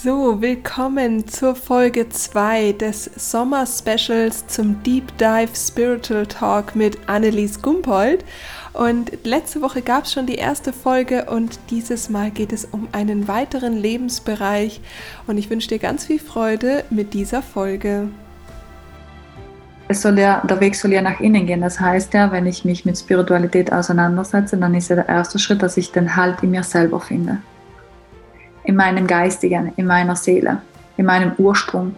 So, willkommen zur Folge 2 des Sommer-Specials zum Deep Dive Spiritual Talk mit Annelies Gumpold. Und letzte Woche gab es schon die erste Folge und dieses Mal geht es um einen weiteren Lebensbereich. Und ich wünsche dir ganz viel Freude mit dieser Folge. Es soll ja, der Weg soll ja nach innen gehen. Das heißt ja, wenn ich mich mit Spiritualität auseinandersetze, dann ist ja der erste Schritt, dass ich den Halt in mir selber finde in meinem Geistigen, in meiner Seele, in meinem Ursprung.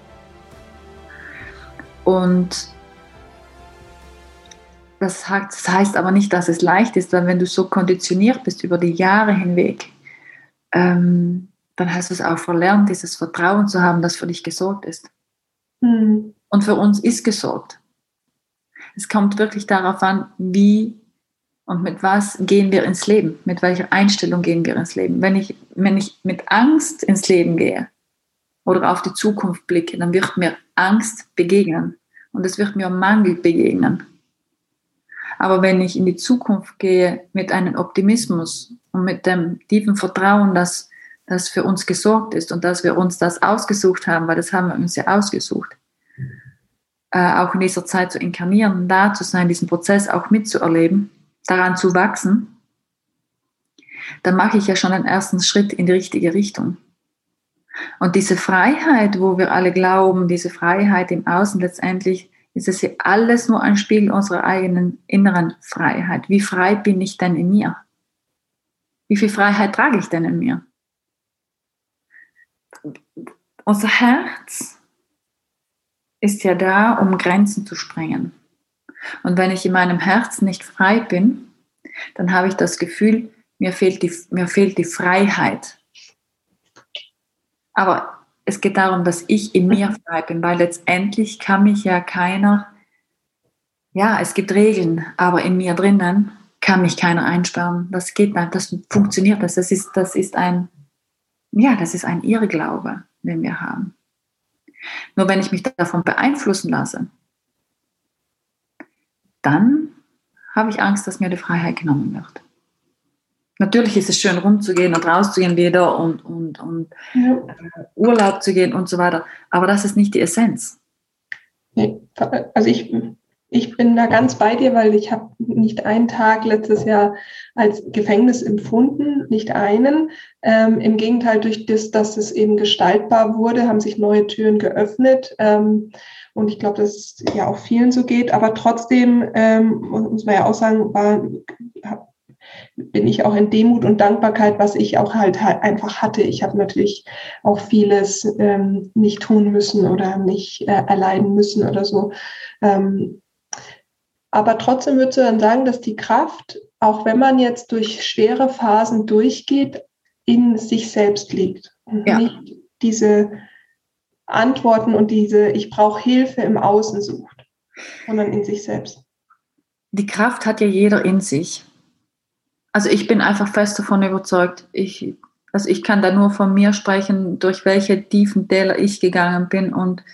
Und das heißt aber nicht, dass es leicht ist, weil wenn du so konditioniert bist über die Jahre hinweg, ähm, dann hast du es auch verlernt, dieses Vertrauen zu haben, dass für dich gesorgt ist. Mhm. Und für uns ist gesorgt. Es kommt wirklich darauf an, wie und mit was gehen wir ins Leben? Mit welcher Einstellung gehen wir ins Leben? Wenn ich, wenn ich mit Angst ins Leben gehe oder auf die Zukunft blicke, dann wird mir Angst begegnen und es wird mir Mangel begegnen. Aber wenn ich in die Zukunft gehe mit einem Optimismus und mit dem tiefen Vertrauen, dass das für uns gesorgt ist und dass wir uns das ausgesucht haben, weil das haben wir uns ja ausgesucht, äh, auch in dieser Zeit zu inkarnieren, da zu sein, diesen Prozess auch mitzuerleben, daran zu wachsen, dann mache ich ja schon einen ersten Schritt in die richtige Richtung. Und diese Freiheit, wo wir alle glauben, diese Freiheit im Außen letztendlich, ist es ja alles nur ein Spiegel unserer eigenen inneren Freiheit. Wie frei bin ich denn in mir? Wie viel Freiheit trage ich denn in mir? Unser Herz ist ja da, um Grenzen zu sprengen. Und wenn ich in meinem Herzen nicht frei bin, dann habe ich das Gefühl, mir fehlt die, mir fehlt die Freiheit. Aber es geht darum, dass ich in mir frei bin, weil letztendlich kann mich ja keiner, ja, es gibt Regeln, aber in mir drinnen kann mich keiner einsperren. Das geht nicht, das funktioniert Das ist, das ist ein, ja, das ist ein Irrglaube, den wir haben. Nur wenn ich mich davon beeinflussen lasse, dann habe ich Angst, dass mir die Freiheit genommen wird. Natürlich ist es schön, rumzugehen und rauszugehen wieder und, und, und ja. Äh, Urlaub zu gehen und so weiter, aber das ist nicht die Essenz. Nee, also ich, ich bin da ganz bei dir, weil ich habe nicht einen Tag letztes Jahr als Gefängnis empfunden, nicht einen. Ähm, Im Gegenteil, durch das, dass es eben gestaltbar wurde, haben sich neue Türen geöffnet. Ähm, und ich glaube, dass es ja auch vielen so geht. Aber trotzdem, ähm, muss man ja auch sagen, war, bin ich auch in Demut und Dankbarkeit, was ich auch halt, halt einfach hatte. Ich habe natürlich auch vieles ähm, nicht tun müssen oder nicht äh, erleiden müssen oder so. Ähm, aber trotzdem würdest du dann sagen, dass die Kraft, auch wenn man jetzt durch schwere Phasen durchgeht, in sich selbst liegt und ja. nicht diese Antworten und diese Ich brauche Hilfe im Außen sucht, sondern in sich selbst. Die Kraft hat ja jeder in sich. Also ich bin einfach fest davon überzeugt, ich, also ich kann da nur von mir sprechen, durch welche tiefen Täler ich gegangen bin und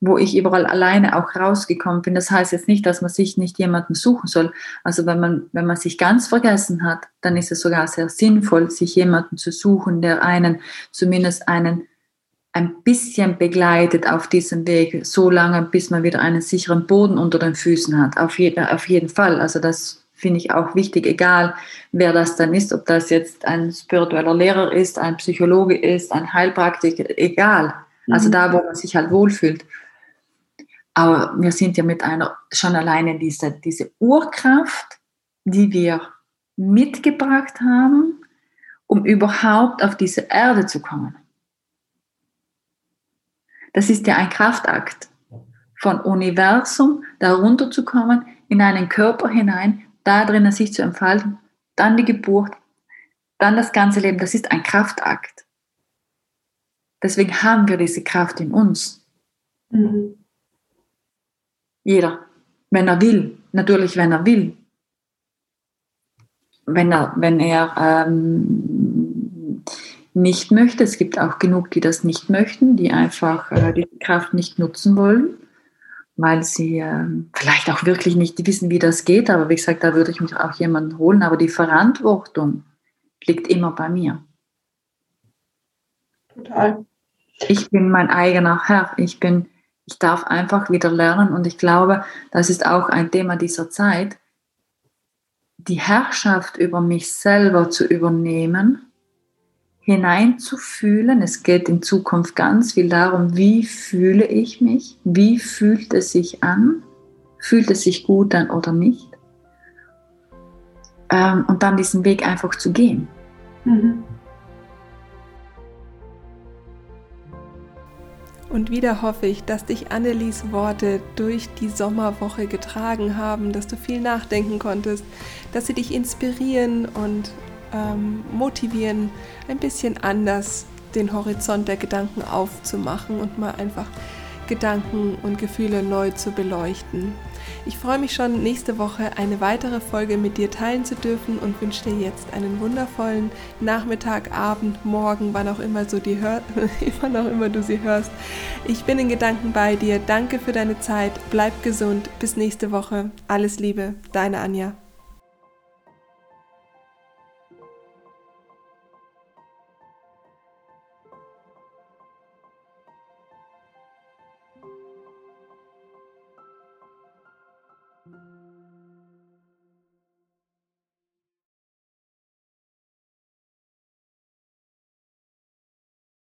wo ich überall alleine auch rausgekommen bin. Das heißt jetzt nicht, dass man sich nicht jemanden suchen soll. Also wenn man, wenn man sich ganz vergessen hat, dann ist es sogar sehr sinnvoll, sich jemanden zu suchen, der einen zumindest einen ein bisschen begleitet auf diesem Weg, so lange, bis man wieder einen sicheren Boden unter den Füßen hat. Auf, je, auf jeden Fall. Also das finde ich auch wichtig, egal wer das dann ist, ob das jetzt ein spiritueller Lehrer ist, ein Psychologe ist, ein Heilpraktiker, egal. Also mhm. da, wo man sich halt wohlfühlt. Aber wir sind ja mit einer schon alleine diese, diese Urkraft, die wir mitgebracht haben, um überhaupt auf diese Erde zu kommen. Das ist ja ein Kraftakt von Universum, da runterzukommen, in einen Körper hinein, da drinnen sich zu entfalten, dann die Geburt, dann das ganze Leben. Das ist ein Kraftakt. Deswegen haben wir diese Kraft in uns. Mhm. Jeder, wenn er will, natürlich, wenn er will. Wenn er, wenn er ähm, nicht möchte. Es gibt auch genug, die das nicht möchten, die einfach äh, die Kraft nicht nutzen wollen, weil sie äh, vielleicht auch wirklich nicht wissen, wie das geht. Aber wie gesagt, da würde ich mich auch jemanden holen. Aber die Verantwortung liegt immer bei mir. Total. Ich bin mein eigener Herr. Ich bin, ich darf einfach wieder lernen. Und ich glaube, das ist auch ein Thema dieser Zeit, die Herrschaft über mich selber zu übernehmen hineinzufühlen. Es geht in Zukunft ganz viel darum, wie fühle ich mich, wie fühlt es sich an, fühlt es sich gut an oder nicht. Ähm, und dann diesen Weg einfach zu gehen. Mhm. Und wieder hoffe ich, dass dich Annelies Worte durch die Sommerwoche getragen haben, dass du viel nachdenken konntest, dass sie dich inspirieren und ähm, motivieren, ein bisschen anders den Horizont der Gedanken aufzumachen und mal einfach Gedanken und Gefühle neu zu beleuchten. Ich freue mich schon, nächste Woche eine weitere Folge mit dir teilen zu dürfen und wünsche dir jetzt einen wundervollen Nachmittag, Abend, Morgen, wann auch immer, so die hör wann auch immer du sie hörst. Ich bin in Gedanken bei dir. Danke für deine Zeit. Bleib gesund. Bis nächste Woche. Alles Liebe. Deine Anja.